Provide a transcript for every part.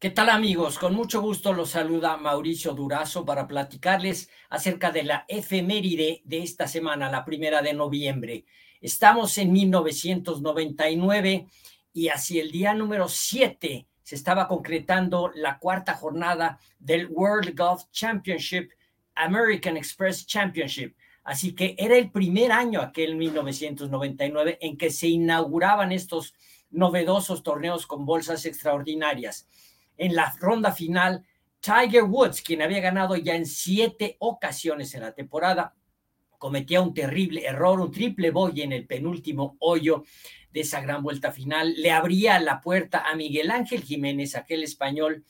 ¿Qué tal amigos? Con mucho gusto los saluda Mauricio Durazo para platicarles acerca de la efeméride de esta semana, la primera de noviembre. Estamos en 1999 y hacia el día número 7 se estaba concretando la cuarta jornada del World Golf Championship, American Express Championship. Así que era el primer año, aquel 1999, en que se inauguraban estos novedosos torneos con bolsas extraordinarias. En la ronda final, Tiger Woods, quien había ganado ya en siete ocasiones en la temporada, cometía un terrible error, un triple boy en el penúltimo hoyo de esa gran vuelta final. Le abría la puerta a Miguel Ángel Jiménez, aquel español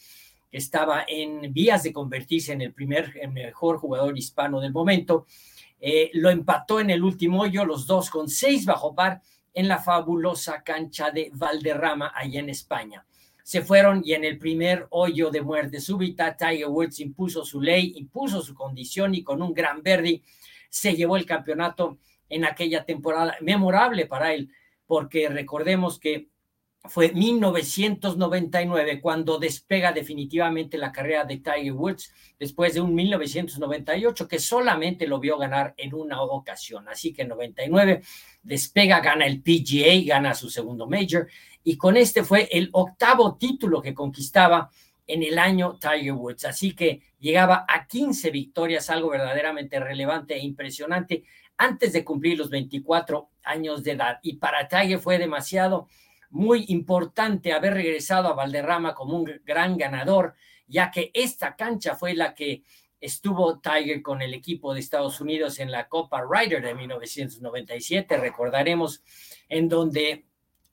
que estaba en vías de convertirse en el primer mejor jugador hispano del momento. Eh, lo empató en el último hoyo, los dos con seis bajo par en la fabulosa cancha de Valderrama, allá en España se fueron y en el primer hoyo de muerte súbita, Tiger Woods impuso su ley, impuso su condición y con un gran verde se llevó el campeonato en aquella temporada memorable para él, porque recordemos que fue 1999 cuando despega definitivamente la carrera de Tiger Woods después de un 1998 que solamente lo vio ganar en una ocasión. Así que en 99 despega, gana el PGA, gana su segundo major y con este fue el octavo título que conquistaba en el año Tiger Woods. Así que llegaba a 15 victorias, algo verdaderamente relevante e impresionante antes de cumplir los 24 años de edad. Y para Tiger fue demasiado muy importante haber regresado a Valderrama como un gran ganador, ya que esta cancha fue la que estuvo Tiger con el equipo de Estados Unidos en la Copa Ryder de 1997, recordaremos, en donde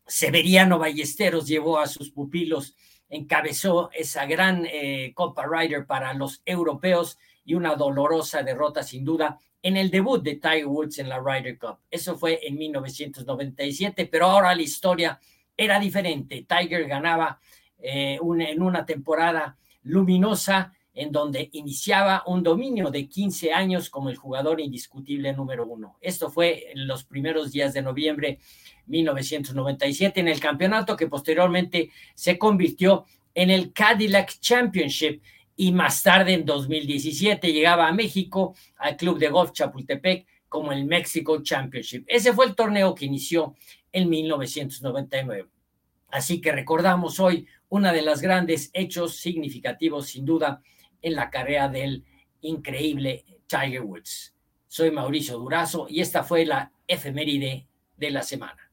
Severiano Ballesteros llevó a sus pupilos, encabezó esa gran eh, Copa Ryder para los europeos y una dolorosa derrota sin duda en el debut de Tiger Woods en la Ryder Cup. Eso fue en 1997, pero ahora la historia era diferente. Tiger ganaba eh, en una temporada luminosa en donde iniciaba un dominio de 15 años como el jugador indiscutible número uno. Esto fue en los primeros días de noviembre 1997 en el campeonato que posteriormente se convirtió en el Cadillac Championship y más tarde en 2017 llegaba a México al Club de Golf Chapultepec como el Mexico Championship. Ese fue el torneo que inició en 1999. Así que recordamos hoy una de las grandes hechos significativos, sin duda, en la carrera del increíble Tiger Woods. Soy Mauricio Durazo y esta fue la efeméride de la semana.